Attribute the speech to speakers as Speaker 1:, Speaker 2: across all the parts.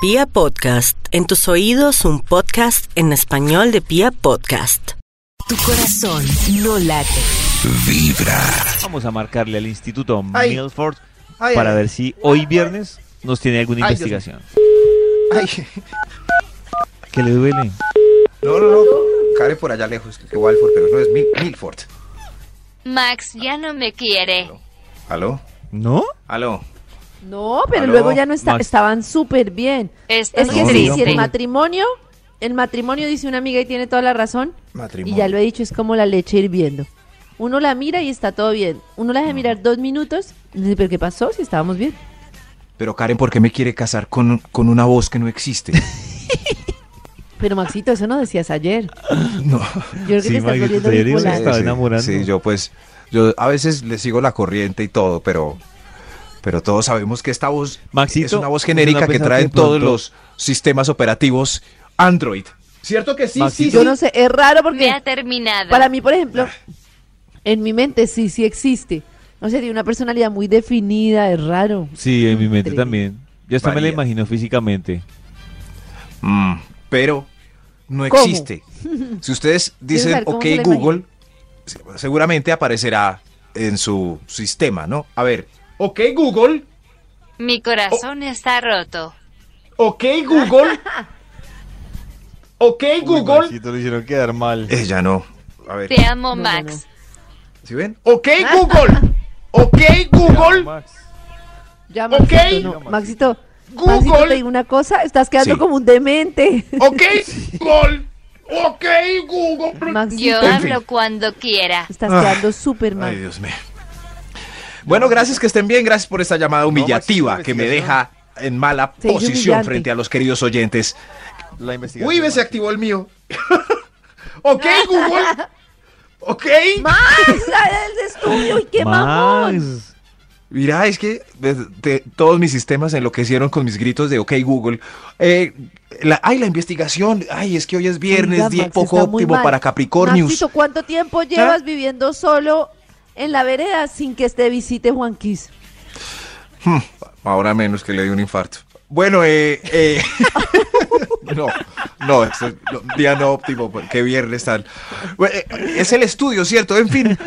Speaker 1: Pia Podcast, en tus oídos un podcast en español de Pia Podcast.
Speaker 2: Tu corazón no late.
Speaker 3: Vamos a marcarle al Instituto
Speaker 4: Ay.
Speaker 3: Milford
Speaker 4: Ay,
Speaker 3: para
Speaker 4: ay,
Speaker 3: ver si hoy viernes nos tiene alguna
Speaker 4: Ay, Dios
Speaker 3: investigación.
Speaker 4: ay.
Speaker 3: ¿Qué le duele?
Speaker 4: No, no, no. Care por allá lejos, que Walford, pero no es Mil- Milford.
Speaker 5: Max ya no me quiere.
Speaker 4: ¿Aló?
Speaker 3: ¿No?
Speaker 4: ¿Aló?
Speaker 6: No, pero
Speaker 4: ¿Aló?
Speaker 6: luego ya no está, estaban súper bien. Es que
Speaker 3: No,
Speaker 6: sí, si el matrimonio, el matrimonio dice una amiga y tiene toda la razón,
Speaker 4: Matrimonio.
Speaker 6: y ya lo he dicho, es como la leche hirviendo. Uno la mira y está todo bien. Uno la deja mirar dos minutos, y dice, pero ¿qué pasó? Si estábamos bien.
Speaker 4: Pero Karen, ¿por qué me quiere casar con, con una voz que no existe?
Speaker 6: Pero Maxito, eso no decías ayer.
Speaker 4: No.
Speaker 6: Yo creo que
Speaker 3: Sí,
Speaker 6: te estás
Speaker 3: Maxito,
Speaker 6: volviendo
Speaker 3: estaba enamorando.
Speaker 4: Sí, yo pues, yo a veces le sigo la corriente y todo, pero, pero todos sabemos que esta voz
Speaker 3: Maxito,
Speaker 4: es una voz
Speaker 3: ¿usted no
Speaker 4: genérica que traen todos los sistemas operativos Android. ¿Cierto que sí?
Speaker 3: Maxito,
Speaker 4: sí,
Speaker 6: Yo
Speaker 4: sí.
Speaker 6: no sé, es raro
Speaker 5: Me
Speaker 6: porque
Speaker 5: ha terminado.
Speaker 6: para mí, por ejemplo, en mi mente sí, sí existe. No sé, tiene una personalidad muy definida, es raro.
Speaker 3: Sí, en mi mente también. Yo hasta me la imagino físicamente.
Speaker 4: Mm, pero no
Speaker 6: ¿Cómo?
Speaker 4: existe. Si ustedes dicen OK Google, se- seguramente aparecerá en su sistema, ¿no? A ver, OK Google,
Speaker 5: Mi corazón está roto.
Speaker 4: OK Google, OK Google.
Speaker 3: lo hicieron quedar mal.
Speaker 4: Ella no. A ver,
Speaker 5: Te amo,
Speaker 6: No, no,
Speaker 5: Max.
Speaker 4: ¿sí ven? OK Google, OK Google.
Speaker 6: Ya,
Speaker 4: Ok.
Speaker 6: Maxito, no. Maxito,
Speaker 4: Google.
Speaker 6: Maxito, te digo una cosa, estás quedando
Speaker 4: Sí.
Speaker 6: como un demente.
Speaker 4: OK Google, OK Google.
Speaker 6: Maxito,
Speaker 5: Yo
Speaker 4: En fin.
Speaker 5: hablo cuando quiera.
Speaker 6: estás
Speaker 4: Ah.
Speaker 6: quedando súper
Speaker 4: Ay,
Speaker 6: mal.
Speaker 4: Dios mío. Bueno, gracias que estén bien. Gracias por esta llamada humillativa que me deja en mala posición frente a los queridos oyentes.
Speaker 3: La investigación.
Speaker 4: Uy, ve, se activó el mío. ok, Google. Ok.
Speaker 6: Max, sale del estudio y qué mamón.
Speaker 4: Mira, es que de- de- todos mis sistemas enloquecieron con mis gritos de OK Google. Eh, la, ay, la investigación. Ay, es que hoy es viernes,
Speaker 6: Oiga,
Speaker 4: día
Speaker 6: Max,
Speaker 4: poco óptimo para Capricornius.
Speaker 6: Maxito, ¿cuánto tiempo llevas viviendo solo en la vereda sin que te visite Juan Quis?
Speaker 4: Hmm, ahora menos que le dio un infarto. Bueno, eh, eh, no, no, este es no, día no óptimo, porque viernes tal. Bueno, eh, Es el estudio, ¿cierto? En fin,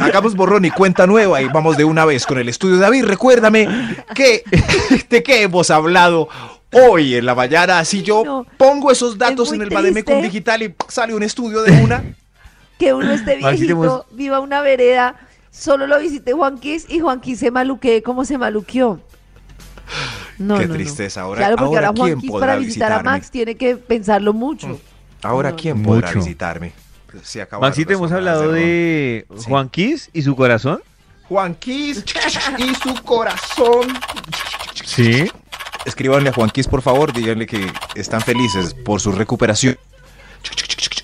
Speaker 4: hagamos borrón y cuenta nueva y vamos de una vez con el estudio. David, recuérdame que, de qué hemos hablado hoy en la mañana. Si yo
Speaker 6: No,
Speaker 4: pongo esos datos en el Bademecum. Digital y sale un estudio de una.
Speaker 6: Que uno esté viejito,
Speaker 3: hemos-
Speaker 6: viva una vereda, solo lo visite Juan Quis y Juan Quis se maluquee como se maluqueó. No,
Speaker 4: Qué
Speaker 6: no,
Speaker 4: tristeza. Ahora-
Speaker 6: claro, porque
Speaker 4: ahora
Speaker 6: ahora, Juan
Speaker 4: ¿quién
Speaker 6: Quis
Speaker 4: podrá
Speaker 6: para visitar a? Max tiene que pensarlo mucho.
Speaker 4: Ahora,
Speaker 6: No,
Speaker 4: ¿quién podrá
Speaker 3: Mucho.
Speaker 4: visitarme? Acabaron
Speaker 3: Maxito, hemos hablado de
Speaker 4: Sí.
Speaker 3: Juan Kiss y su corazón.
Speaker 4: Juan Quis y su corazón.
Speaker 3: Sí.
Speaker 4: Escríbanle a Juan Quis, por favor, díganle que están felices por su recuperación.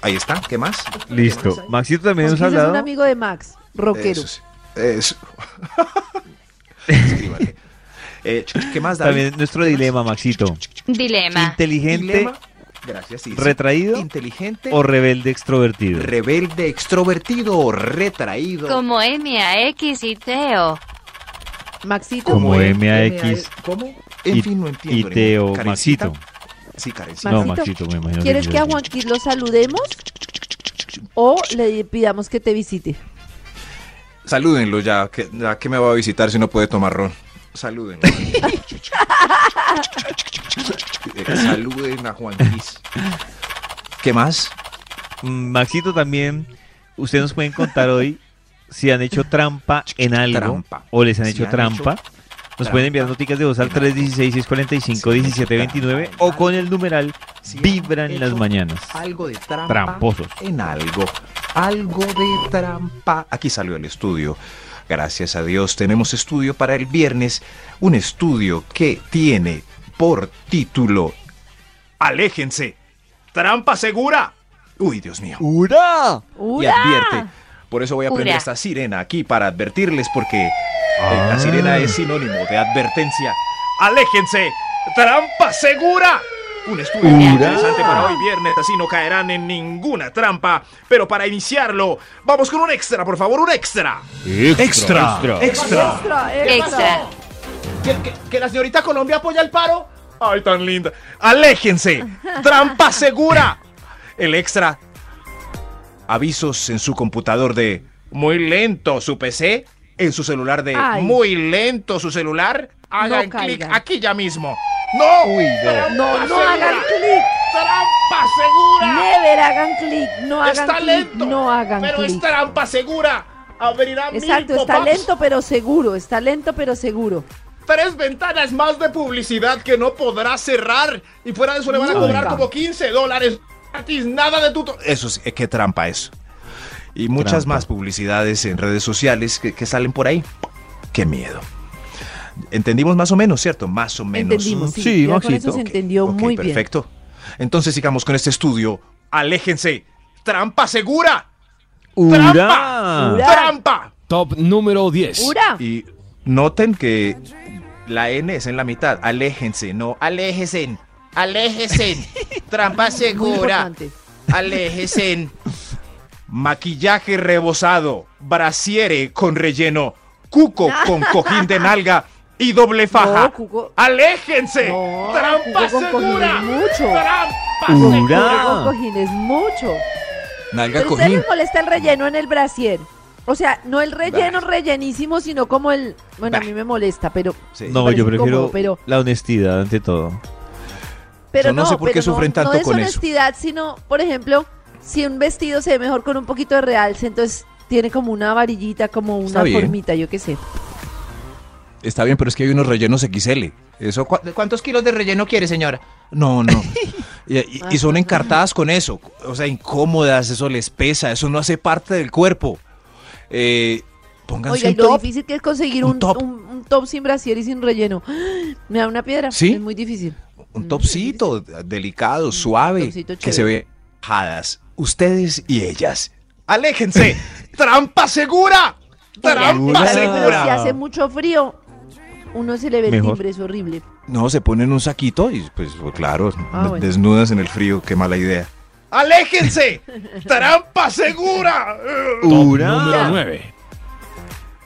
Speaker 4: Ahí está, ¿qué más?
Speaker 3: Listo. Maxito también hemos
Speaker 6: Quis es un
Speaker 3: hablado.
Speaker 6: amigo de Max, rockero.
Speaker 4: Eso. sí, Eso. Escríbanle. Eh, ¿Qué más, David?
Speaker 3: También nuestro dilema, Maxito.
Speaker 5: Dilema.
Speaker 3: Inteligente
Speaker 4: Dilema. Gracias, sí, sí.
Speaker 3: retraído
Speaker 4: Inteligente.
Speaker 3: o rebelde extrovertido.
Speaker 4: rebelde, extrovertido o retraído.
Speaker 5: Como M A X y Teo.
Speaker 6: Maxito,
Speaker 3: Como
Speaker 4: es?
Speaker 3: MAX
Speaker 4: ¿Cómo? En
Speaker 3: y-
Speaker 4: fin, no entiendo.
Speaker 3: y Teo
Speaker 4: Karencita.
Speaker 3: Maxito.
Speaker 4: Sí, Karencita.
Speaker 3: No,
Speaker 6: Maxito,
Speaker 3: me imagino.
Speaker 6: ¿quieres
Speaker 3: yo
Speaker 6: que a
Speaker 3: sí.
Speaker 6: Juan Quis lo saludemos o le pidamos que te visite?
Speaker 4: Salúdenlo ya que, ya que me va a visitar si no puede tomar ron. Salúdenlo. Eh, Saluden a Juan Luis. ¿Qué más?
Speaker 3: Mm, Maxito también, ustedes nos pueden contar hoy si han hecho trampa en algo
Speaker 4: Trampa.
Speaker 3: o les han
Speaker 4: Si
Speaker 3: hecho
Speaker 4: han
Speaker 3: trampa.
Speaker 4: hecho
Speaker 3: Nos
Speaker 4: trampa
Speaker 3: pueden enviar noticas de voz al 316-645-1729 o con el numeral
Speaker 4: Si
Speaker 3: Vibran las mañanas.
Speaker 4: Algo de trampa.
Speaker 3: Tramposos.
Speaker 4: En algo. Algo de trampa. Aquí salió el estudio. Gracias a Dios tenemos estudio para el viernes. Un estudio que tiene por título Aléjense. Trampa segura. Uy, Dios mío.
Speaker 3: ¡Ura!
Speaker 4: y
Speaker 6: ¡Ura!
Speaker 4: advierte. Por eso voy a prender
Speaker 5: Ura.
Speaker 4: esta sirena aquí para advertirles porque eh, la
Speaker 3: Ah.
Speaker 4: sirena es sinónimo de advertencia. ¡Aléjense! ¡Trampa segura! Un estudio muy interesante para hoy viernes, así no caerán en ninguna trampa. Pero para iniciarlo, vamos con un extra, por favor, un extra.
Speaker 3: Extra.
Speaker 4: Extra.
Speaker 6: Extra, extra.
Speaker 5: Extra.
Speaker 4: ¿Que, que- que la señorita Colombia apoya el paro? Ay, tan linda. Aléjense. Trampa segura. El extra. Avisos en su computador de muy lento su PC. En su celular de
Speaker 6: Ay.
Speaker 4: muy lento su celular. Hagan
Speaker 6: No
Speaker 4: clic aquí ya mismo. ¡No!
Speaker 3: Uy, no.
Speaker 6: No, hagan clic.
Speaker 4: ¡Trampa segura!
Speaker 6: Never hagan clic. No hagan
Speaker 4: Está
Speaker 6: clic.
Speaker 4: lento.
Speaker 6: No hagan
Speaker 4: pero es
Speaker 6: clic.
Speaker 4: trampa segura. Abrirá mil
Speaker 6: Exacto, está lento pero seguro. Está lento pero seguro.
Speaker 4: Tres ventanas más de publicidad que no podrá cerrar. Y fuera de eso le van a cobrar como 15 dólares gratis. Nada de tuto. Eso sí, eh, qué trampa eso. Y muchas
Speaker 3: Trampa.
Speaker 4: más publicidades en redes sociales que, que salen por ahí. Qué miedo. Entendimos más o menos, ¿cierto? Más o menos.
Speaker 6: Entendimos, sí.
Speaker 3: Sí,
Speaker 6: ya con
Speaker 3: Maxito.
Speaker 6: eso se entendió muy bien.
Speaker 4: perfecto. Entonces sigamos con este estudio. Aléjense. Trampa segura.
Speaker 3: ¡Ura!
Speaker 6: Ura.
Speaker 4: Trampa.
Speaker 7: Top número 10.
Speaker 6: ¡Ura!
Speaker 4: Y noten que la N es en la mitad. Aléjense, no aléjense. Aléjense. Trampa segura. Aléjense. Maquillaje rebosado. Brasiere con relleno. Cuco con cojín de nalga y doble faja.
Speaker 6: No, cuco-
Speaker 4: ¡Aléjense!
Speaker 6: No,
Speaker 4: ¡Trampa
Speaker 6: cuco con cojín
Speaker 4: segura!
Speaker 6: es mucho.
Speaker 4: ¡Trampa
Speaker 3: Ura.
Speaker 4: segura!
Speaker 6: Con cojín mucho.
Speaker 4: Nalga
Speaker 6: Pero ustedes les molesta el relleno en el brasier. O sea, no el relleno rellenísimo, sino como el... Bueno, a mí me molesta, pero...
Speaker 4: Sí.
Speaker 6: me
Speaker 3: No,
Speaker 6: parece
Speaker 3: yo prefiero
Speaker 6: pero,
Speaker 3: la honestidad ante todo.
Speaker 6: pero
Speaker 4: Yo no sé por qué sufren tanto
Speaker 6: no es
Speaker 4: con eso.
Speaker 6: honestidad, sino, por ejemplo, si un vestido se ve mejor con un poquito de realce, entonces tiene como una varillita, como una formita, yo qué sé.
Speaker 4: Está bien, pero es que hay unos rellenos XL. Eso, ¿cu- ¿Cuántos kilos de relleno quiere, señora? No, no. y, y- y son encartadas con eso. O sea, incómodas, eso les pesa, eso no hace parte del cuerpo. Eh, pónganse
Speaker 6: Oiga, y lo
Speaker 4: top.
Speaker 6: difícil que es conseguir
Speaker 4: un
Speaker 6: un,
Speaker 4: top.
Speaker 6: un- un top sin brasier y sin relleno. Me da una piedra.
Speaker 4: ¿Sí?
Speaker 6: Es muy difícil.
Speaker 4: Un
Speaker 6: Mm,
Speaker 4: topcito delicado, suave,
Speaker 6: topcito
Speaker 4: que se ve jadas. Ustedes y ellas. ¡Aléjense! ¡Trampa segura! ¡Trampa
Speaker 3: segura!
Speaker 6: si hace mucho frío, uno se le ve el timbre, es horrible.
Speaker 4: No, se ponen un saquito y pues claro,
Speaker 6: Ah, bueno.
Speaker 4: desnudas en el frío, qué mala idea. ¡Aléjense! ¡Trampa segura!
Speaker 3: ¡Ura!
Speaker 7: número 9.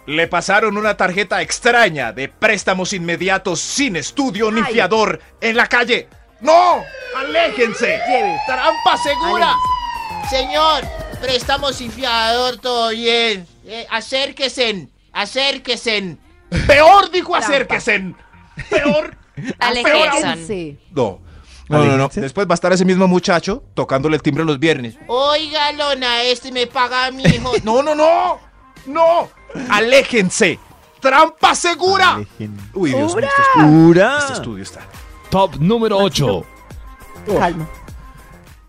Speaker 4: Le pasaron una tarjeta extraña de préstamos inmediatos sin estudio ni
Speaker 6: Ay.
Speaker 4: fiador en la calle. ¡No! ¡Aléjense!
Speaker 6: Lleve.
Speaker 4: ¡Trampa segura!
Speaker 8: Señor, préstamos sin fiador, todo bien. Eh, acérquese, acérquese.
Speaker 4: ¡Peor dijo acérquese! ¡Peor!
Speaker 5: Aléjense.
Speaker 4: No. No, no, no. Después va a estar ese mismo muchacho tocándole el timbre los viernes.
Speaker 8: Oiga, Lona, este me paga a mi hijo.
Speaker 4: ¡No, no, no! ¡No! ¡Aléjense! ¡Trampa segura!
Speaker 3: Alejen-
Speaker 4: Uy, Dios mío, este este estudio está.
Speaker 7: Top número 8.
Speaker 6: Calma.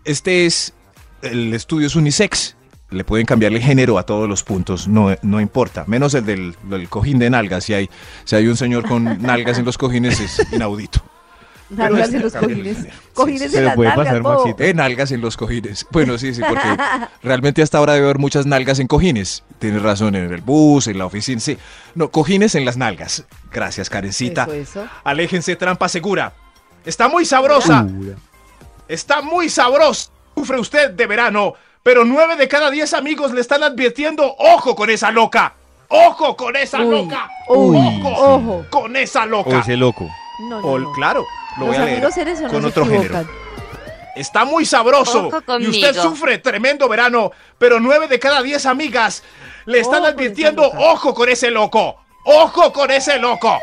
Speaker 4: Este es. El estudio es unisex. Le pueden cambiar el género a todos los puntos, no, no importa. Menos el del, del cojín de nalgas. Si hay, si hay un señor con nalgas en los cojines, es inaudito.
Speaker 6: Nalgas en los cojines.
Speaker 4: es- sí,
Speaker 6: Cojines
Speaker 4: sí,
Speaker 6: en las
Speaker 3: puede
Speaker 6: nalgas,
Speaker 3: pasar.
Speaker 4: Eh, nalgas en los cojines. Bueno, sí, sí, porque realmente hasta ahora debe haber muchas nalgas en cojines. Tienes razón, en el bus, en la oficina, sí. No, cojines en las nalgas. Gracias, Karencita.
Speaker 6: Eso, eso.
Speaker 4: Aléjense, trampa segura. Está muy sabrosa. Está muy sabroso. Sufre usted de verano, pero nueve de cada diez amigos le están advirtiendo, ojo con esa loca. Ojo con esa
Speaker 6: Uy,
Speaker 4: loca.
Speaker 6: uy,
Speaker 4: ojo
Speaker 6: ojo.
Speaker 4: con esa
Speaker 3: O
Speaker 4: loca.
Speaker 3: ese loco.
Speaker 6: No, no,
Speaker 4: O-
Speaker 6: no.
Speaker 4: claro, lo
Speaker 6: Los
Speaker 4: voy a leer con otro género. Está muy sabroso.
Speaker 5: Ojo
Speaker 4: Y usted sufre tremendo verano, pero nueve de cada diez amigas le están
Speaker 6: Ojo con esa
Speaker 4: advirtiendo,
Speaker 6: loca.
Speaker 4: ojo con ese loco. Ojo con ese loco.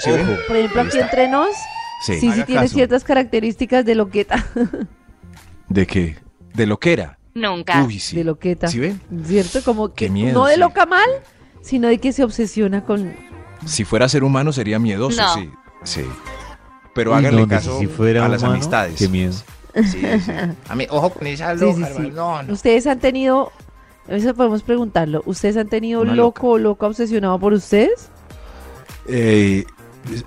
Speaker 4: ¿Sí ven?
Speaker 3: Ojo.
Speaker 6: Por ejemplo, aquí
Speaker 4: está.
Speaker 6: entre nos,
Speaker 4: Sí,
Speaker 6: sí, tiene ciertas características de loqueta.
Speaker 4: ¿De qué? ¿De lo que era?
Speaker 5: Nunca.
Speaker 4: Uy, sí.
Speaker 6: De loqueta.
Speaker 4: ¿Sí ven?
Speaker 6: ¿Cierto? Como que
Speaker 4: Qué miedo,
Speaker 6: no de
Speaker 4: sí.
Speaker 6: loca mal, sino de que se obsesiona con...
Speaker 4: Si fuera ser humano sería miedoso,
Speaker 5: No.
Speaker 4: sí. Sí. Pero háganle
Speaker 3: no,
Speaker 4: caso
Speaker 3: si fuera
Speaker 4: a las
Speaker 3: humano,
Speaker 4: amistades.
Speaker 3: Qué miedo.
Speaker 8: Sí, sí. A mí, ojo con esa
Speaker 6: Sí,
Speaker 8: loca,
Speaker 6: sí, sí.
Speaker 8: hermano. No, no.
Speaker 6: Ustedes han tenido... Eso podemos preguntarlo. ¿Ustedes han tenido
Speaker 4: Una
Speaker 6: loco o loca obsesionado por ustedes?
Speaker 4: Eh,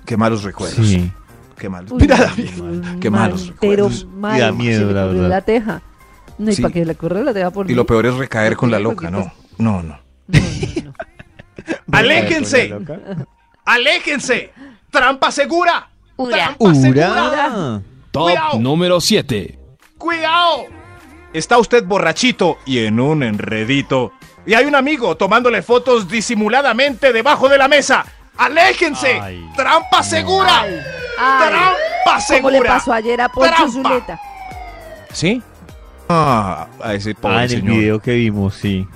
Speaker 4: qué malos recuerdos.
Speaker 3: Sí.
Speaker 4: Qué malos.
Speaker 6: Uy,
Speaker 4: Mira, David, qué
Speaker 6: mal,
Speaker 4: malos
Speaker 6: Pero
Speaker 4: recuerdos.
Speaker 6: mal,
Speaker 3: da miedo, la verdad.
Speaker 6: la teja. No, y
Speaker 4: Sí.
Speaker 6: para que corra la teja por
Speaker 4: Y
Speaker 6: mí.
Speaker 4: lo peor es recaer con la loca, no. No, no.
Speaker 6: No, no, no.
Speaker 4: ¡Aléjense! ¡Aléjense! ¡Trampa segura!
Speaker 5: Ura.
Speaker 4: ¡Trampa segura!
Speaker 3: ¡Ura!
Speaker 7: Top
Speaker 4: Cuidado.
Speaker 7: número 7.
Speaker 4: ¡Cuidado! Está usted borrachito y en un enredito. Y hay un amigo tomándole fotos disimuladamente debajo de la mesa. ¡Aléjense!
Speaker 3: Ay.
Speaker 4: ¡Trampa segura!
Speaker 6: Ay, ay.
Speaker 4: ¡Trampa
Speaker 6: Como le
Speaker 4: segura!
Speaker 6: pasó ayer a Poncho. Zuleta.
Speaker 4: ¿Sí? Ah, a ese pobre
Speaker 3: Ah, en el
Speaker 4: señor.
Speaker 3: video que vimos, sí.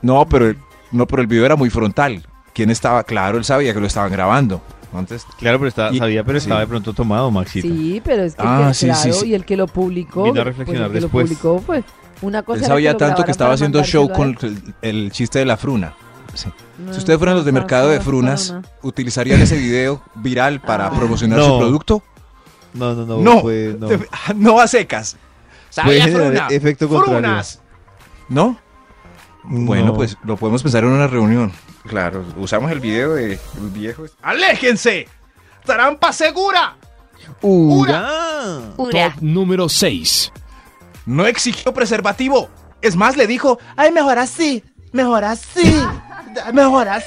Speaker 4: No, pero el, no, pero el video era muy frontal. ¿Quién estaba? Claro, él sabía que lo estaban grabando. Antes,
Speaker 3: Claro, pero estaba,
Speaker 4: Y-
Speaker 3: sabía, pero
Speaker 4: sí.
Speaker 3: estaba de pronto tomado, Maxito.
Speaker 6: Sí, pero es que,
Speaker 4: Ah,
Speaker 6: que-
Speaker 4: sí,
Speaker 6: claro,
Speaker 4: sí, sí.
Speaker 6: y el que lo publicó,
Speaker 3: Vino a
Speaker 6: pues
Speaker 3: reflexionar
Speaker 6: el que lo publicó fue una cosa
Speaker 4: él sabía tanto que estaba haciendo show con el, el chiste de la fruna. Sí.
Speaker 6: No,
Speaker 4: Si ustedes fueran los de mercado de frunas. ¿utilizarían ese video viral para
Speaker 6: Ah.
Speaker 4: promocionar
Speaker 3: No.
Speaker 4: su producto?
Speaker 3: No, no, no.
Speaker 4: No,
Speaker 3: pues, no.
Speaker 4: No a secas.
Speaker 8: ¿Sabía
Speaker 3: Puede generar
Speaker 8: fruna?
Speaker 3: efecto contrario.
Speaker 8: Frunas.
Speaker 4: ¿No? Bueno,
Speaker 3: No.
Speaker 4: pues lo podemos pensar en una reunión. Claro, usamos el video de el viejo. ¡Aléjense! ¡Trampa segura!
Speaker 3: ¡Ura!
Speaker 5: Ura.
Speaker 7: Top número 6.
Speaker 4: No exigió preservativo. Es más, le dijo,
Speaker 8: Ay, mejor así. Mejor así. Mejor así.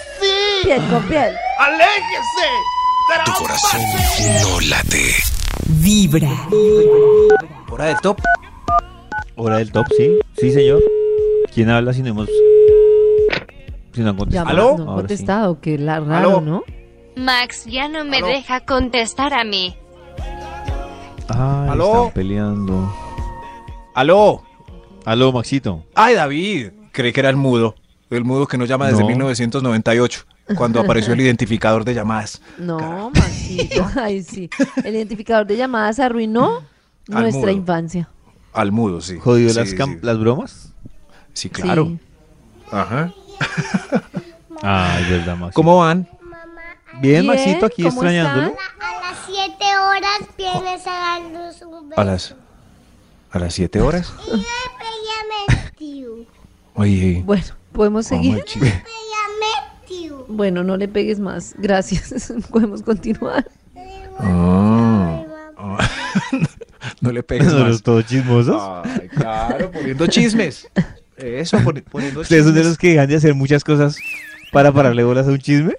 Speaker 6: Piel con piel.
Speaker 4: ¡aléjense!
Speaker 9: Tu
Speaker 4: ¡Trampa
Speaker 9: corazón no late.
Speaker 2: Vibra.
Speaker 4: Hora de top.
Speaker 3: Hora del top, sí. Sí, señor. ¿Quién habla si no hemos. Si no han contestado?
Speaker 4: ¿Aló?
Speaker 6: No han
Speaker 3: Ahora sí.
Speaker 6: contestado, que la raro,
Speaker 4: ¿Aló?
Speaker 6: ¿no?
Speaker 5: Max ya no me
Speaker 4: Aló.
Speaker 5: deja contestar a mí.
Speaker 3: Ay,
Speaker 4: ¿Aló?
Speaker 3: están peleando.
Speaker 4: ¡Aló!
Speaker 3: Aló, Maxito.
Speaker 4: ¡Ay, David! Creí que era el mudo. El mudo que nos llama desde
Speaker 3: No.
Speaker 4: 1998, cuando apareció el identificador de llamadas.
Speaker 6: No, Maxito. Ay, sí. El identificador de llamadas arruinó
Speaker 4: Al
Speaker 6: nuestra
Speaker 4: mudo.
Speaker 6: infancia.
Speaker 4: Al mudo, sí.
Speaker 3: ¿Jodió
Speaker 4: Sí,
Speaker 3: las,
Speaker 4: sí.
Speaker 3: las bromas?
Speaker 4: Sí, claro.
Speaker 6: Sí.
Speaker 4: Ajá.
Speaker 3: Ay, verdad, Maxito.
Speaker 4: ¿Cómo van?
Speaker 3: Bien,
Speaker 6: Bien,
Speaker 3: Maxito, aquí
Speaker 6: ¿cómo
Speaker 3: extrañándolo.
Speaker 6: están?
Speaker 10: A las 7 horas vienes a darnos un beso.
Speaker 4: A las, a las 7 horas. Oye,
Speaker 6: Bueno, ¿podemos seguir? Bueno, no le pegues más. Gracias. Podemos continuar.
Speaker 4: Ah. Ah. No le pegues
Speaker 3: ¿No
Speaker 4: más.
Speaker 3: los todos chismosos?
Speaker 4: Ay, claro, poniendo chismes. Eso, poni- poniendo
Speaker 3: ¿Ustedes son de
Speaker 4: chismes.
Speaker 3: los que dejan de hacer muchas cosas para pararle bolas a un chisme?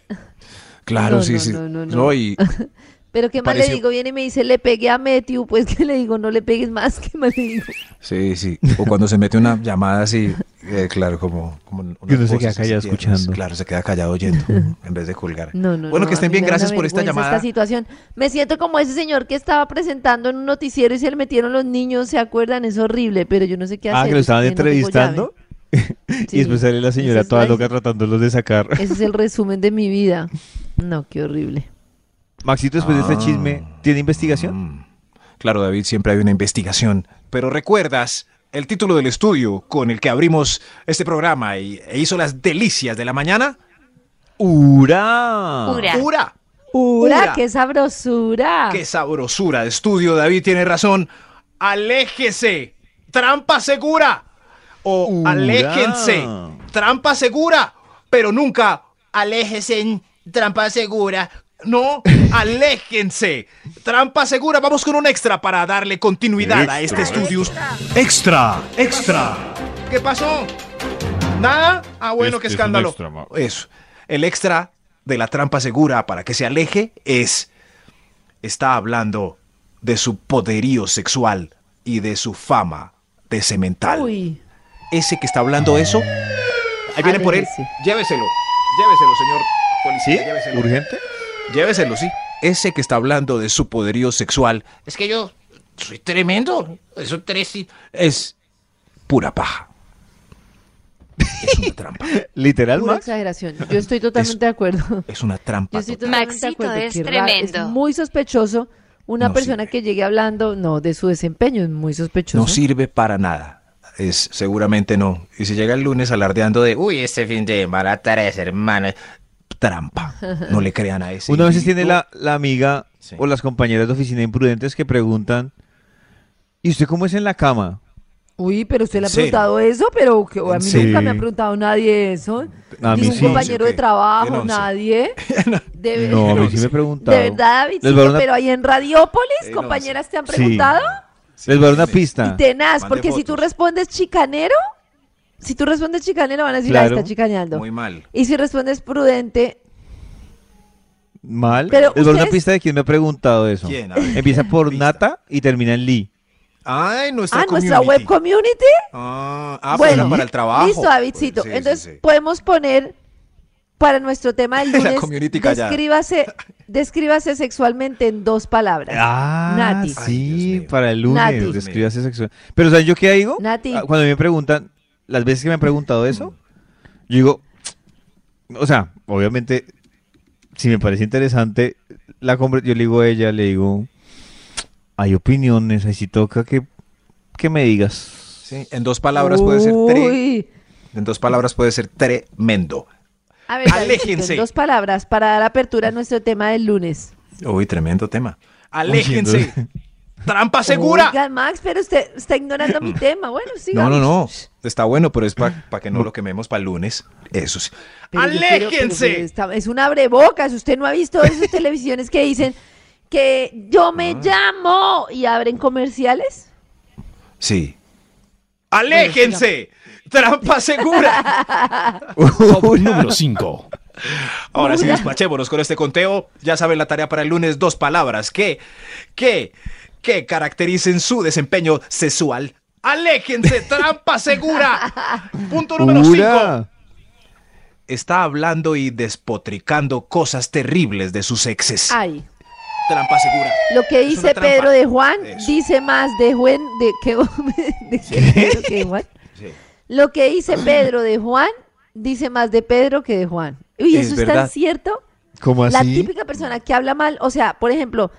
Speaker 4: Claro,
Speaker 6: No,
Speaker 4: sí,
Speaker 6: no,
Speaker 4: sí.
Speaker 6: no, no, no.
Speaker 4: y
Speaker 6: Pero ¿qué más le
Speaker 4: Pareció-
Speaker 6: digo? Viene y me dice, le pegué a Metiu. Pues que le digo, no le pegues más. ¿Qué más le digo?
Speaker 4: sí, sí. O cuando se mete una llamada así, eh, claro, como, como
Speaker 3: uno se queda callado escuchando.
Speaker 4: Claro, se queda callado oyendo en vez de colgar.
Speaker 6: No, no,
Speaker 4: Bueno,
Speaker 6: no,
Speaker 4: que estén bien, gracias por esta llamada.
Speaker 6: Esta situación. Me siento como ese señor que estaba presentando en un noticiero y se le metieron los niños, ¿se acuerdan? Es horrible, pero yo no sé qué hacer.
Speaker 3: Ah, que lo estaban
Speaker 6: tipo
Speaker 3: entrevistando.
Speaker 6: Sí,
Speaker 3: y después sale la señora
Speaker 6: es
Speaker 3: toda
Speaker 6: la-
Speaker 3: loca tratándolos de sacar.
Speaker 6: Ese es el resumen de mi vida. No, qué horrible.
Speaker 3: Maxito, después de
Speaker 4: Ah.
Speaker 3: este chisme, ¿tiene investigación?
Speaker 4: Mm. Claro, David, siempre hay una investigación. Pero recuerdas el título del estudio con el que abrimos este programa y, e hizo las delicias de la mañana.
Speaker 3: ¡Ura!
Speaker 5: Ura.
Speaker 4: ¡Ura!
Speaker 6: ¡Ura,
Speaker 4: Ura.
Speaker 6: qué sabrosura!
Speaker 4: ¡Qué sabrosura de estudio! David tiene razón. ¡Aléjese! ¡Trampa segura! O
Speaker 3: Ura.
Speaker 4: aléjense. ¡Trampa segura! Pero nunca
Speaker 8: Aléjese, trampa segura.
Speaker 4: No, aléjense. Trampa segura. Vamos con un extra para darle continuidad a este estudio.
Speaker 7: Extra, extra.
Speaker 4: ¿Qué pasó? ¿Nada? Ah, bueno, qué
Speaker 3: Este es
Speaker 4: escándalo.
Speaker 3: extra.
Speaker 4: Eso. El extra de la trampa segura para que se aleje es. Está hablando de su poderío sexual y de su fama de cemental.
Speaker 6: Uy,
Speaker 4: Ese que está hablando eso. Ahí viene por él. Lléveselo. Lléveselo, señor policía.
Speaker 3: ¿Sí?
Speaker 4: Lléveselo.
Speaker 3: ¿Urgente?
Speaker 4: Lléveselo, sí. Ese que está hablando de su poderío sexual
Speaker 8: Es que yo soy tremendo. Eso tres y...
Speaker 4: es pura paja. Es una trampa.
Speaker 3: ¿Literal,
Speaker 6: pura
Speaker 3: Max?
Speaker 6: exageración. Yo estoy totalmente de acuerdo.
Speaker 4: Es una trampa.
Speaker 6: Yo estoy de
Speaker 5: Maxito
Speaker 6: acuerdo.
Speaker 5: es
Speaker 6: Qué
Speaker 5: tremendo.
Speaker 6: Es muy sospechoso una
Speaker 4: No
Speaker 6: persona
Speaker 4: sirve.
Speaker 6: que llegue hablando, no, de su desempeño, es muy sospechoso.
Speaker 4: No sirve para nada. Es seguramente no. Y si llega el lunes alardeando de
Speaker 8: Uy, este fin de semana tres hermanos.
Speaker 4: Trampa, no le crean a ese.
Speaker 3: Una vez tiene
Speaker 4: individuo.
Speaker 3: la, la amiga
Speaker 4: Sí.
Speaker 3: o las compañeras de oficina imprudentes que preguntan, ¿y usted cómo es en la cama?
Speaker 6: Uy, pero usted le ha preguntado eso, pero que a
Speaker 4: ¿En
Speaker 6: mí nunca me ha preguntado nadie eso.
Speaker 3: A mí
Speaker 6: Ningún
Speaker 3: sí.
Speaker 6: compañero de trabajo, nadie. De,
Speaker 3: No, a mí sí me he
Speaker 6: de verdad,
Speaker 3: a una-
Speaker 6: pero ahí en Radiópolis,
Speaker 4: Eh, no,
Speaker 6: compañeras te han
Speaker 3: Sí.
Speaker 6: preguntado.
Speaker 3: Les voy a dar una
Speaker 4: Sí.
Speaker 3: pista.
Speaker 6: Y tenaz,
Speaker 4: Mande
Speaker 6: porque si tú respondes chicanero, si tú respondes chicanero van a decir,
Speaker 3: Claro.
Speaker 6: ah, está chicaneando.
Speaker 4: Muy mal.
Speaker 6: Y si respondes prudente,
Speaker 3: Mal.
Speaker 6: Pero
Speaker 3: dar una pista de quién me ha preguntado eso.
Speaker 4: ¿Quién?
Speaker 3: Empieza por
Speaker 4: Pista.
Speaker 3: Nata y termina en Lee.
Speaker 4: Ay, nuestra
Speaker 6: ah, nuestra web community.
Speaker 4: Ah, ah,
Speaker 6: Bueno,
Speaker 4: para el trabajo.
Speaker 6: Listo, Davidcito.
Speaker 4: Sí, sí,
Speaker 6: Entonces
Speaker 4: sí.
Speaker 6: podemos poner para nuestro tema del
Speaker 4: La
Speaker 6: lunes.
Speaker 4: community callada.
Speaker 6: descríbase, descríbase sexualmente en dos palabras.
Speaker 3: Ah,
Speaker 6: Nati.
Speaker 3: Sí, para el lunes,
Speaker 6: Nati.
Speaker 3: descríbase sexual. Pero ¿sabes yo qué digo?
Speaker 6: Nati.
Speaker 3: Ah, Cuando me preguntan, las veces que me han preguntado eso, yo digo, o sea, obviamente, si me parece interesante, la yo le digo a ella, le digo, hay opiniones, ahí sí toca que, que me digas.
Speaker 4: Sí, en dos palabras puede ser tre- en dos palabras puede ser tremendo.
Speaker 6: A ver,
Speaker 4: Aléjense.
Speaker 6: en dos palabras para dar apertura a nuestro tema del lunes.
Speaker 4: Uy, tremendo tema. Aléjense. Trampa
Speaker 6: Segura. Oiga, Max, pero usted está ignorando mi tema. Bueno,
Speaker 4: No,
Speaker 6: sigamos.
Speaker 4: no, no. Está bueno, pero es para que no lo quememos para el lunes. Eso sí.
Speaker 6: Pero quiero-
Speaker 4: ¡Aléjense!
Speaker 6: pero está- es un abrebocas. Usted no ha visto esas televisiones que dicen que yo me
Speaker 4: Ah.
Speaker 6: llamo y abren comerciales.
Speaker 4: Sí. ¡Aléjense! ¡Trampa segura!
Speaker 7: Top número 5.
Speaker 4: Ahora sí, despachémonos con este conteo. Ya saben la tarea para el lunes, dos palabras que, que, que caractericen su desempeño sexual. ¡Aléjense! ¡Trampa segura! Punto número
Speaker 3: ¡Ura!
Speaker 4: 5. Está hablando y despotricando cosas terribles de sus exes.
Speaker 6: Ay,
Speaker 4: Trampa segura.
Speaker 6: lo que
Speaker 4: Es
Speaker 6: dice. Pedro de Juan
Speaker 4: Eso.
Speaker 6: dice más de Juan de que, de que Pedro que de Juan.
Speaker 4: Sí.
Speaker 6: Lo que dice Pedro de Juan dice más de Pedro que de Juan. Uy,
Speaker 4: Es
Speaker 6: eso es
Speaker 4: verdad.
Speaker 6: tan cierto.
Speaker 3: ¿Cómo
Speaker 6: La
Speaker 3: así?
Speaker 6: típica persona que habla mal, o sea, por ejemplo,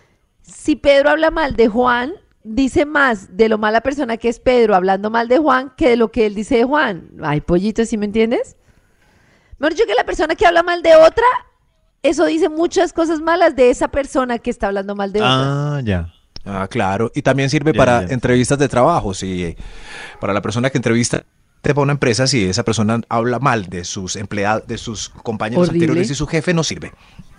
Speaker 6: si Pedro habla mal de Juan, dice más de lo mala persona que es Pedro hablando mal de Juan que de lo que él dice de Juan. Ay, pollito, ¿sí me entiendes? Mejor dicho que la persona que habla mal de otra, eso dice muchas cosas malas de esa persona que está hablando mal de otra.
Speaker 3: Ah, ya.
Speaker 4: Ah, claro. Y también sirve
Speaker 3: Ya,
Speaker 4: para
Speaker 3: ya.
Speaker 4: entrevistas de trabajo. Eh, para la persona que entrevista te va a una empresa, si esa persona habla mal de sus empleados, de sus compañeros
Speaker 6: Horrible.
Speaker 4: anteriores y su jefe, no sirve.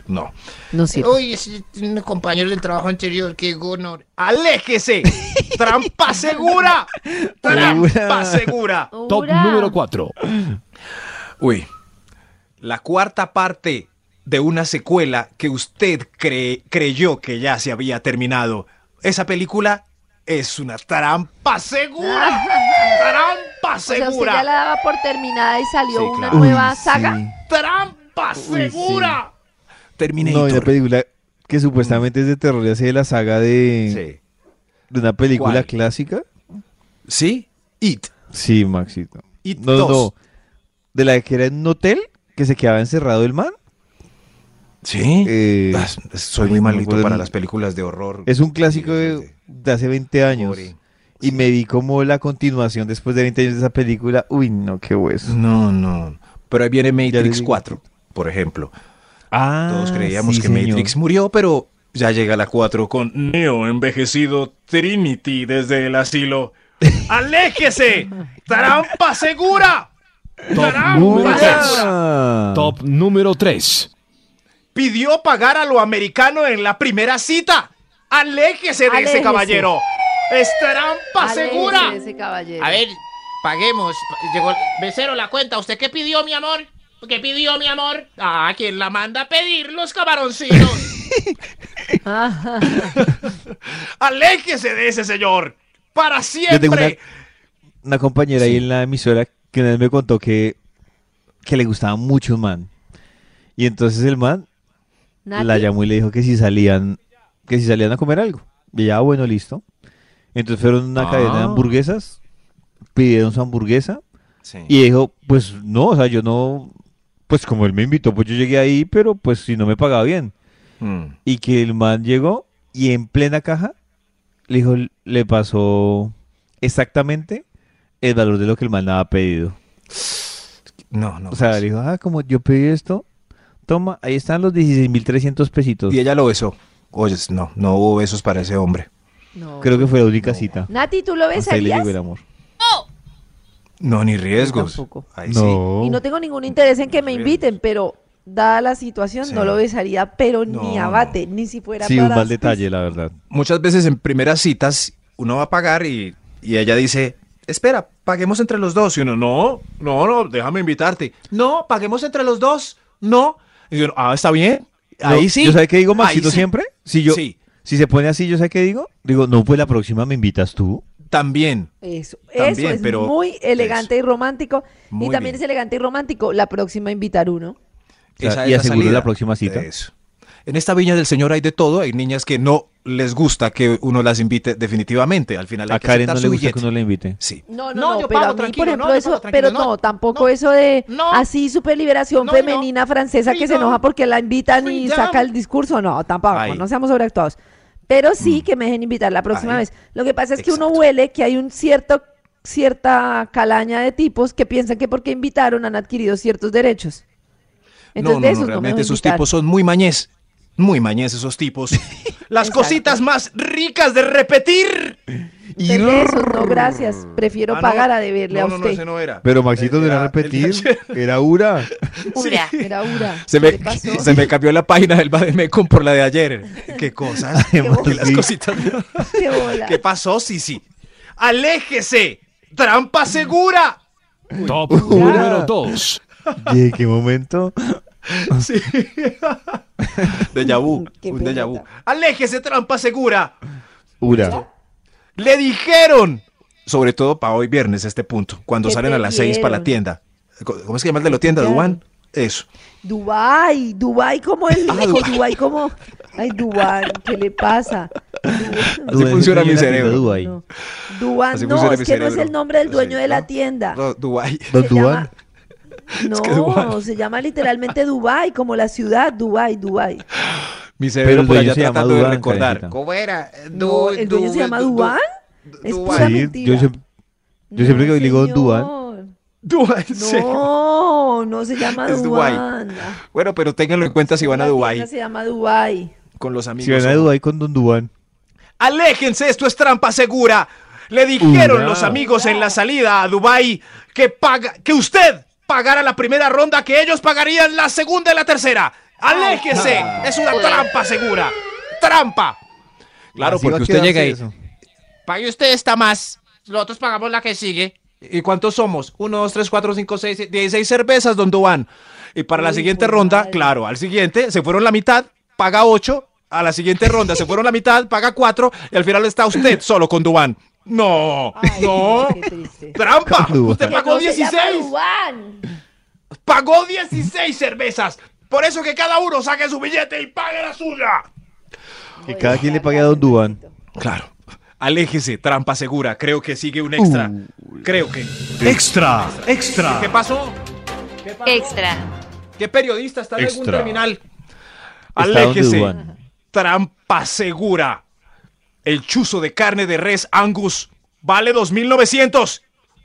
Speaker 4: No.
Speaker 6: No sirve.
Speaker 8: Uy, ese un compañero del trabajo anterior, qué honor.
Speaker 4: ¡Aléjese! ¡Trampa segura! ¡Trampa segura!
Speaker 7: Top número 4.
Speaker 4: Uy, la cuarta parte de una secuela que usted cree- creyó que ya se había terminado. Esa película es una trampa segura. ¡Trampa
Speaker 6: O sea, usted
Speaker 4: segura!
Speaker 6: ya la daba por terminada y salió
Speaker 4: Sí,
Speaker 6: una
Speaker 4: claro.
Speaker 6: nueva
Speaker 3: Uy,
Speaker 6: saga.
Speaker 3: sí.
Speaker 4: ¡Trampa segura! Terminator.
Speaker 3: No, hay una película que supuestamente es de terror y hace de la saga de,
Speaker 4: Sí.
Speaker 3: de una película
Speaker 4: ¿Cuál?
Speaker 3: clásica.
Speaker 4: ¿Sí? It.
Speaker 3: Sí, Maxito.
Speaker 4: It
Speaker 3: No, no,
Speaker 4: 2.
Speaker 3: no. De la que era en un hotel que se quedaba encerrado el man.
Speaker 4: ¿Sí?
Speaker 3: Eh,
Speaker 4: Ah, soy muy malito para las películas de horror.
Speaker 3: Es un clásico de, hace 20 años. Y me vi como la continuación después de 20 años de esa película. Uy, no, qué hueso.
Speaker 4: No, no. Pero ahí viene Matrix
Speaker 3: digo.
Speaker 4: 4, por ejemplo.
Speaker 3: Ah,
Speaker 4: Todos creíamos
Speaker 3: sí,
Speaker 4: que
Speaker 3: señor.
Speaker 4: Matrix murió, pero ya llega la 4 con Neo envejecido Trinity desde el asilo. ¡Aléjese! ¡Trampa segura!
Speaker 7: Top
Speaker 4: ¡Trampa
Speaker 7: número
Speaker 4: segura!
Speaker 7: 3. Top número 3.
Speaker 4: Pidió pagar a lo americano en la primera cita. ¡Aléjese de
Speaker 6: Aléjese.
Speaker 4: ese caballero! ¡Es trampa
Speaker 6: Aléjese
Speaker 4: segura!
Speaker 6: de ese caballero.
Speaker 8: A ver, paguemos. Llegó mesero la cuenta. ¿Usted qué pidió, mi amor? ¿Qué pidió, mi amor? Ah, ¿quién la manda a pedir los camaroncitos?
Speaker 4: ¡Aléjese de ese señor! ¡Para
Speaker 3: Yo tengo una,
Speaker 4: siempre!
Speaker 3: una compañera ahí en la emisora que una vez me contó que, que le gustaba mucho un man. Y entonces el man
Speaker 6: Nati,
Speaker 3: la llamó y le dijo que si salían, que si salían a comer algo. Y ya, bueno, listo. Entonces fueron a una
Speaker 4: Ah.
Speaker 3: cadena de hamburguesas, pidieron su hamburguesa
Speaker 4: Sí.
Speaker 3: y dijo, pues no, o sea, yo no, pues como él me invitó, pues yo llegué ahí, pero pues si no me pagaba bien.
Speaker 4: Mm.
Speaker 3: Y que el man llegó y en plena caja le dijo, le pasó exactamente el valor de lo que el man había pedido.
Speaker 4: No, no.
Speaker 3: O sea,
Speaker 4: pues.
Speaker 3: le dijo, ah, como yo pedí esto, toma, ahí están los 16.300 pesitos.
Speaker 4: Y ella lo besó. Oye, no, no hubo besos para ese hombre.
Speaker 6: no.
Speaker 3: Creo que fue la única cita.
Speaker 6: Nati, ¿tú lo
Speaker 3: Hasta ahí le
Speaker 6: besarías?
Speaker 3: llegó el amor.
Speaker 4: No, ni riesgos.
Speaker 6: tampoco.
Speaker 4: Ahí sí.
Speaker 3: No.
Speaker 6: Y no tengo ningún interés en que me inviten, pero dada la situación
Speaker 4: Sí.
Speaker 6: no lo besaría, pero
Speaker 4: No,
Speaker 6: ni
Speaker 4: no.
Speaker 6: abate, ni si fuera
Speaker 3: Sí, un
Speaker 6: para-
Speaker 3: mal detalle, la verdad.
Speaker 4: Muchas veces en primeras citas uno va a pagar y, y ella dice, espera, paguemos entre los dos. Y uno, no, no, no, déjame invitarte. No, paguemos entre los dos. No. Y uno, ah, está bien. Ahí
Speaker 3: No,
Speaker 4: sí.
Speaker 3: ¿Yo sabe qué digo, Maxito,
Speaker 4: sí.
Speaker 3: siempre? Si yo,
Speaker 4: Sí.
Speaker 3: si se pone así, ¿yo sabe qué digo? Digo, no, pues la próxima me invitas tú.
Speaker 4: También.
Speaker 6: Eso,
Speaker 4: También,
Speaker 6: eso es
Speaker 4: pero-
Speaker 6: muy elegante y romántico.
Speaker 4: Muy
Speaker 6: y también
Speaker 4: bien.
Speaker 6: es elegante y romántico la próxima invitar uno.
Speaker 3: O sea,
Speaker 4: Esa
Speaker 3: y
Speaker 4: salida.
Speaker 3: la próxima cita.
Speaker 4: Eso. en esta viña del Señor hay de todo. Hay niñas que no les gusta que uno las invite definitivamente. Al final hay
Speaker 3: A
Speaker 4: que
Speaker 3: Karen no
Speaker 4: su
Speaker 3: le gusta que uno le invite.
Speaker 4: Sí.
Speaker 6: No, no,
Speaker 8: No,
Speaker 6: no,
Speaker 8: yo
Speaker 6: pero
Speaker 8: pago,
Speaker 6: a mí,
Speaker 8: tranquilo,
Speaker 6: por ejemplo,
Speaker 8: no,
Speaker 6: eso, pero
Speaker 8: no,
Speaker 6: no, tampoco
Speaker 8: no,
Speaker 6: eso de
Speaker 8: no.
Speaker 6: así super liberación
Speaker 8: No, y no.
Speaker 6: femenina francesa que se enoja porque la invitan y saca el discurso, no, tampoco,
Speaker 4: Ay.
Speaker 6: no seamos sobreactuados. Pero sí que me dejen invitar la próxima vez. Lo que pasa es que uno huele que hay un cierto cierta calaña de tipos que piensan que porque invitaron han adquirido ciertos derechos. Entonces
Speaker 4: no,
Speaker 6: de
Speaker 4: no,
Speaker 6: esos
Speaker 4: no,
Speaker 6: no,
Speaker 4: realmente
Speaker 6: dejo
Speaker 4: esos tipos son muy mañez. Muy mañez esos tipos. Las
Speaker 6: Exacto.
Speaker 4: cositas más ricas de repetir.
Speaker 6: De esos no, gracias. Prefiero
Speaker 4: Ah, no.
Speaker 6: pagar a deberle
Speaker 4: No,
Speaker 6: a
Speaker 4: no, no,
Speaker 6: usted.
Speaker 4: ese no era.
Speaker 3: Pero Maxito
Speaker 4: de
Speaker 3: repetir, era Ura.
Speaker 5: Ura.
Speaker 6: Era Ura.
Speaker 4: Se
Speaker 6: ¿Qué
Speaker 4: me, se me cambió la página del Bademecum por la de ayer. ¿Qué cosas?
Speaker 3: Además,
Speaker 4: Que las cositas.
Speaker 6: Qué bola.
Speaker 4: ¿Qué pasó? Sí, sí. ¡Aléjese! ¡Trampa segura!
Speaker 7: Top
Speaker 3: Ura.
Speaker 7: número 2.
Speaker 3: ¿Y en qué momento?
Speaker 4: Sí. Vu.
Speaker 6: Qué
Speaker 4: Un déjà vu. ¡Aléjese, trampa segura!
Speaker 3: Ura.
Speaker 4: Le dijeron. Sobre todo para hoy viernes este punto. Cuando
Speaker 6: ¿Qué
Speaker 4: salen a las seis para la
Speaker 6: dieron?
Speaker 4: tienda. ¿Cómo es que llama el de la tienda? ¿Duan? Eso.
Speaker 6: Dubai, Dubai como el
Speaker 4: Ah, Dubái.
Speaker 6: Dubai como Ay, Dubai, ¿qué le pasa?
Speaker 4: Así funciona mi cerebro.
Speaker 3: Dubái.
Speaker 6: No.
Speaker 4: Así
Speaker 6: no, es que no es el nombre del dueño
Speaker 4: Sí,
Speaker 6: de la
Speaker 4: ¿no?
Speaker 6: tienda.
Speaker 4: No, Dubái.
Speaker 3: Don
Speaker 6: Se llama- No,
Speaker 4: que
Speaker 6: se llama literalmente Dubai, como la ciudad Dubai, Dubai.
Speaker 4: Mi cerebro
Speaker 3: el
Speaker 4: por
Speaker 3: dueño
Speaker 4: allá
Speaker 3: se llama
Speaker 4: tratando de
Speaker 3: Dubán,
Speaker 4: recordar. ¿Cómo era?
Speaker 6: No, el dueño se llama Duan. Es
Speaker 4: Dubái.
Speaker 6: pura
Speaker 3: Sí,
Speaker 6: mentira.
Speaker 3: yo siempre, yo siempre que digo
Speaker 6: señor.
Speaker 4: Dubái, sí.
Speaker 6: No, no se llama
Speaker 4: Es Dubái.
Speaker 6: Duan.
Speaker 4: Bueno, pero ténganlo en cuenta si van a
Speaker 6: La
Speaker 4: Dubái
Speaker 6: Se llama Dubai.
Speaker 4: con los amigos.
Speaker 3: Si van a Dubái con Don Duan.
Speaker 4: Aléjense, esto es trampa segura. Le dijeron
Speaker 3: Ura.
Speaker 4: los amigos en la salida a Dubái que paga, que usted pagara la primera ronda, que ellos pagarían la segunda y la tercera. Aléjese, es una trampa segura. Trampa. Claro,
Speaker 3: Así
Speaker 4: porque usted llega y
Speaker 3: eso.
Speaker 8: Pague usted esta más. Nosotros pagamos la que sigue.
Speaker 4: ¿Y cuántos somos? Uno, dos, tres, cuatro, cinco, seis, siete, dieciséis cervezas, don Duan. Y para la siguiente ronda,
Speaker 6: madre.
Speaker 4: claro, al siguiente se fueron la mitad, paga ocho. A la siguiente ronda se fueron la mitad, paga cuatro. Y al final está usted solo con Duan. No,
Speaker 6: Ay,
Speaker 4: no.
Speaker 6: qué triste.
Speaker 4: ¡Trampa!
Speaker 3: Dubán.
Speaker 4: Usted pagó
Speaker 6: no se llama
Speaker 4: 16.
Speaker 6: Dubán.
Speaker 4: Pagó 16 cervezas. Por eso que cada uno saque su billete y pague la suya.
Speaker 3: Que cada quien le pague a Don Duan.
Speaker 4: Claro. Aléjese, trampa segura. Creo que sigue un extra. Creo que.
Speaker 7: Extra, extra.
Speaker 4: ¿Qué pasó? ¿Qué pasó?
Speaker 5: Extra.
Speaker 4: ¿Qué periodista está en algún terminal? Aléjese. Trampa segura. El chuzo de carne de res Angus vale 2.900.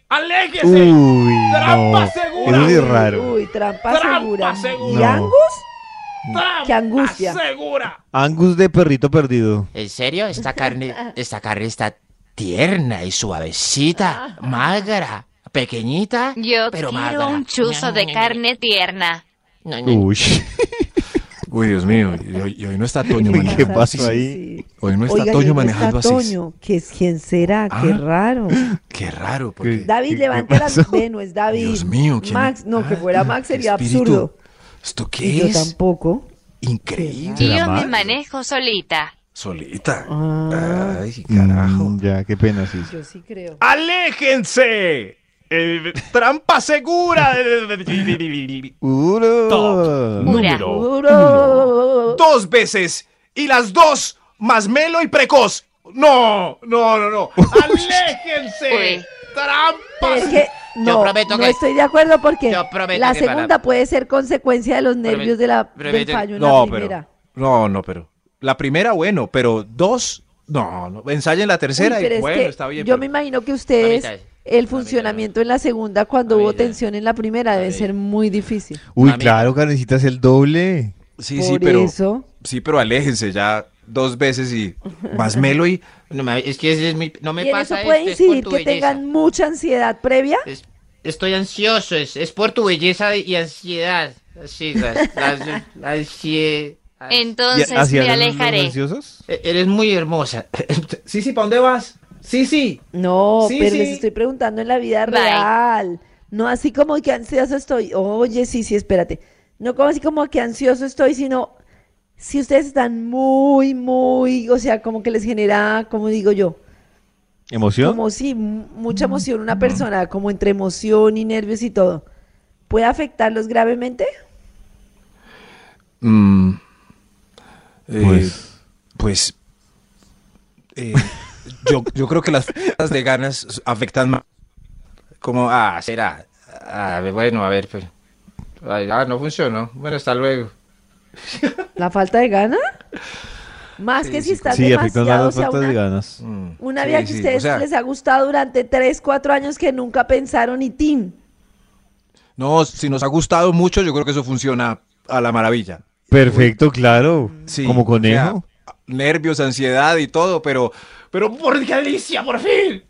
Speaker 4: ¡Aléjese!
Speaker 3: Uy,
Speaker 4: ¡Trampa
Speaker 3: no.
Speaker 4: segura!
Speaker 3: Eso sí es raro.
Speaker 6: Uy, trampa,
Speaker 4: Trampa
Speaker 6: segura.
Speaker 4: segura.
Speaker 6: ¿Y
Speaker 3: No.
Speaker 6: Angus?
Speaker 4: ¡Trampa
Speaker 6: qué angustia.
Speaker 4: segura!
Speaker 3: Angus de perrito perdido.
Speaker 8: ¿En serio? Esta carne, esta carne está tierna y suavecita, magra, pequeñita,
Speaker 5: Yo
Speaker 8: pero
Speaker 5: quiero
Speaker 8: magra.
Speaker 5: un chuzo de carne tierna.
Speaker 3: Uy.
Speaker 4: Uy, Dios mío. Y hoy, y hoy no está Toño
Speaker 3: ¿Qué
Speaker 4: manejando.
Speaker 3: pasó
Speaker 6: Sí,
Speaker 3: ahí?
Speaker 6: sí.
Speaker 4: Hoy no está
Speaker 6: Oiga,
Speaker 4: Toño
Speaker 6: ¿y dónde
Speaker 4: manejando
Speaker 6: está
Speaker 4: así.
Speaker 6: Toño? ¿Qué, ¿Quién será? Qué
Speaker 4: Ah.
Speaker 6: raro.
Speaker 4: Qué raro. Porque...
Speaker 3: ¿Qué?
Speaker 6: David,
Speaker 3: ¿Qué
Speaker 6: levante la? Ve, no es David.
Speaker 4: Dios mío. ¿quién-
Speaker 6: Max, no, que
Speaker 4: Ah,
Speaker 6: fuera Max sería
Speaker 4: espíritu.
Speaker 6: absurdo.
Speaker 4: ¿Esto
Speaker 6: Y
Speaker 4: qué
Speaker 6: yo
Speaker 4: es?
Speaker 6: tampoco.
Speaker 4: Increíble.
Speaker 5: Yo
Speaker 3: ¿Será
Speaker 5: me manejo solita.
Speaker 4: Solita.
Speaker 6: Ah.
Speaker 4: Ay, carajo.
Speaker 3: Mm, ya, qué pena, sí.
Speaker 6: Yo sí creo.
Speaker 4: ¡Aléjense! Eh, ¡Trampa segura!
Speaker 7: Top
Speaker 4: veces y las dos más melo y precoz. No, no, no, no. ¡Aléjense!
Speaker 5: Uy.
Speaker 4: ¡Trampa!
Speaker 6: Es que no,
Speaker 8: prometo
Speaker 6: no
Speaker 8: que-
Speaker 6: estoy de acuerdo porque
Speaker 8: Yo
Speaker 6: la
Speaker 8: que para-
Speaker 6: segunda puede ser consecuencia de los nervios de la, del fallo en
Speaker 4: No,
Speaker 6: la primera.
Speaker 4: pero. No, no, pero. La primera, bueno, pero dos. No, no. Ensayen la tercera
Speaker 6: Uy,
Speaker 4: y
Speaker 6: es
Speaker 4: bueno,
Speaker 6: que
Speaker 4: está bien.
Speaker 6: yo
Speaker 4: pero-
Speaker 6: me imagino que ustedes, el funcionamiento en la segunda, cuando hubo tensión en la primera, debe ser muy difícil.
Speaker 3: Uy, claro, Karencita es el doble.
Speaker 4: Sí,
Speaker 6: Por
Speaker 4: sí, pero.
Speaker 6: eso.
Speaker 4: Sí, pero aléjense ya dos veces y más melo y.
Speaker 8: No, me- es que es mi- no me
Speaker 6: y en
Speaker 8: pasa
Speaker 6: eso puede
Speaker 8: esto,
Speaker 6: incidir que
Speaker 8: belleza.
Speaker 6: tengan mucha ansiedad previa.
Speaker 8: Es- estoy ansioso, es, es por tu belleza y ansiedad. Sí, la, la- la ansiedad.
Speaker 5: Entonces
Speaker 3: ¿Y hacia
Speaker 5: me
Speaker 3: los- los
Speaker 5: alejaré.
Speaker 3: ansiosos?
Speaker 8: E- Eres muy hermosa.
Speaker 4: Sí, sí, ¿para dónde vas? Sí, sí.
Speaker 6: No,
Speaker 4: Sí,
Speaker 6: pero
Speaker 4: sí.
Speaker 6: les estoy preguntando en la vida
Speaker 5: Bye.
Speaker 6: real. No así como que ansioso estoy. Oye, sí, sí, espérate. No como así como que ansioso estoy, sino si ustedes están muy, muy, o sea, como que les genera, como digo yo,
Speaker 3: ¿Emoción?
Speaker 6: como si m- mucha emoción una persona, como entre emoción y nervios y todo. ¿Puede afectarlos gravemente?
Speaker 4: Mm, Eh,
Speaker 3: Pues,
Speaker 4: pues eh, yo, yo creo que las faltas de ganas afectan más. Como, ah, será. Ah, bueno, a ver, pues. Ay, ah, no funcionó. Bueno, hasta luego.
Speaker 6: ¿La falta de gana? Más
Speaker 4: Sí,
Speaker 6: que si
Speaker 4: sí,
Speaker 6: estás
Speaker 3: sí,
Speaker 6: demasiado, o
Speaker 3: las
Speaker 6: sea,
Speaker 3: faltas de
Speaker 6: una,
Speaker 3: ganas.
Speaker 4: Mm,
Speaker 6: una
Speaker 4: sí,
Speaker 6: vida que a ustedes
Speaker 4: o sea,
Speaker 6: les ha gustado durante 3, 4 años que nunca pensaron y tin.
Speaker 4: No, si nos ha gustado mucho, yo creo que eso funciona a la maravilla.
Speaker 3: Perfecto, claro.
Speaker 4: Sí,
Speaker 3: Como
Speaker 4: o
Speaker 3: conejo.
Speaker 4: sea, nervios, ansiedad y todo, pero, pero,
Speaker 8: ¡Por qué delicia, por fin!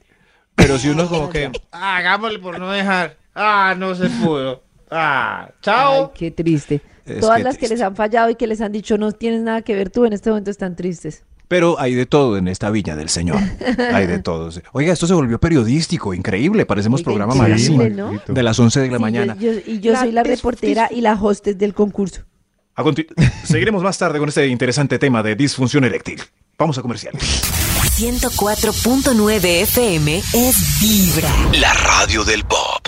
Speaker 4: pero si uno como que,
Speaker 8: Hagámosle por no dejar. Ah, no se pudo. Ah,
Speaker 6: Ay,
Speaker 8: chao.
Speaker 6: qué triste.
Speaker 4: Es
Speaker 6: Todas las que les han fallado y que les han dicho no tienes nada que ver tú en este momento están tristes.
Speaker 4: pero hay de todo en esta viña del Señor. Hay de todo. Oiga, esto se volvió periodístico, increíble. Parecemos
Speaker 6: Oiga,
Speaker 4: programa magazine
Speaker 6: ¿no?
Speaker 4: de las 11 de la
Speaker 6: Sí,
Speaker 4: mañana.
Speaker 6: yo- yo- y yo soy la reportera y la hostess del concurso.
Speaker 4: A Seguiremos más tarde con este interesante tema de disfunción eréctil. Vamos a comercial.
Speaker 2: 104.9 FM es Vibra.
Speaker 9: La radio del pop.